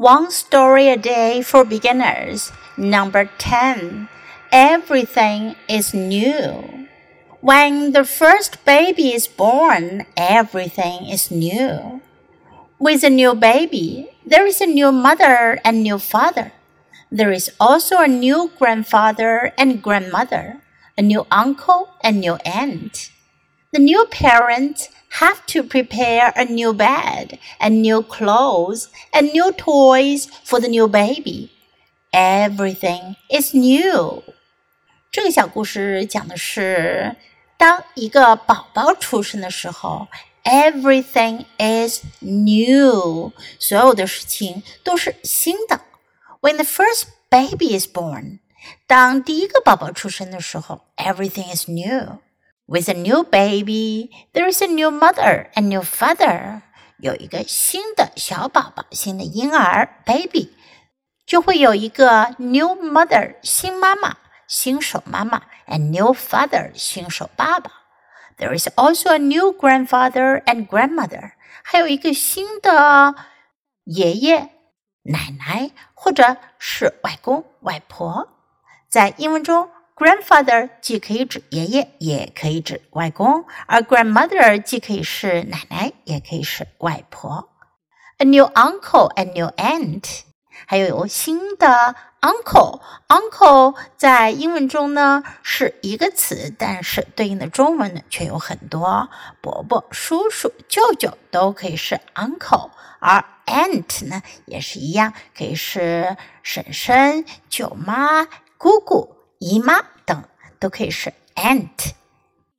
One Story a Day for Beginners, number 10. Everything is new. When the first baby is born, everything is new. With a new baby, there is a new mother and new father. There is also a new grandfather and grandmother, a new uncle and new aunt. The new parents have to prepare a new bed and new clothes and new toys for the new baby. Everything is new. 这个小故事讲的是，当一个宝宝出生的时候，everything is new，所有的事情都是新的。When the first baby is born，当第一个宝宝出生的时候，everything is new。 With a new baby, there is a new mother and new father. 有一个新的小宝宝，新的婴儿 baby，就会有一个 new mother 新妈妈、新手妈妈，and new father 新手爸爸。There is also a new grandfather and grandmother，还有一个新的爷爷、奶奶或者是外公外婆。在英文中。Grandfather 既可以指爷爷，也可以指外公，而 grandmother 既可以是奶奶，也可以是外婆。A new uncle a new aunt，还有有新的 uncle。uncle 在英文中呢是一个词，但是对应的中文呢却有很多。伯伯、叔叔、舅舅都可以是 uncle，而 aunt 呢也是一样，可以是婶婶、舅妈、姑姑。姨妈等都可以是 aunt。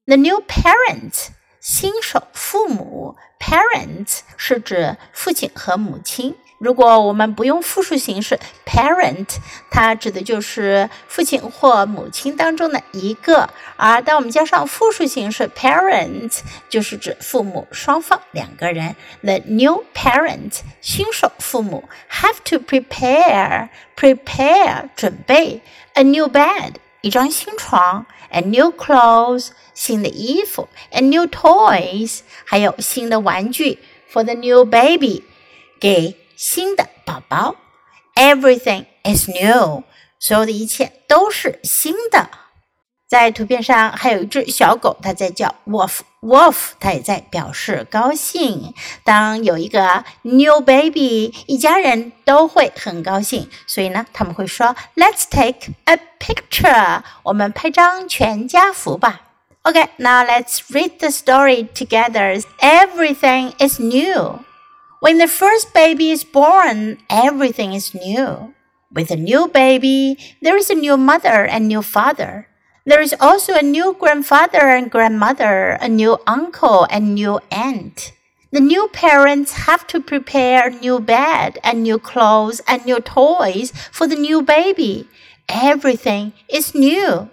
The new parents，新手父母，parents 是指父亲和母亲。如果我们不用复数形式 parent，它指的就是父亲或母亲当中的一个；而当我们加上复数形式 parents，就是指父母双方两个人。The new parents，新手父母 have to prepare，prepare 准备。a new bed 一张新床，and new clothes 新的衣服，and new toys 还有新的玩具，for the new baby 给 新的宝宝。Everything is new，所有的一切都是新的。在图片上还有一只小狗，它在叫 Wolf。Wolf，它也在表示高兴。当有一个 new baby，一家人都会很高兴。所以呢，他们会说 Let's take a picture，我们拍张全家福吧。OK，now let's read the story together. Everything is new. When the first baby is born, everything is new. With a new baby, there is a new mother and new father. There is also a new grandfather and grandmother, a new uncle and new aunt. The new parents have to prepare a new bed and new clothes and new toys for the new baby. Everything is new.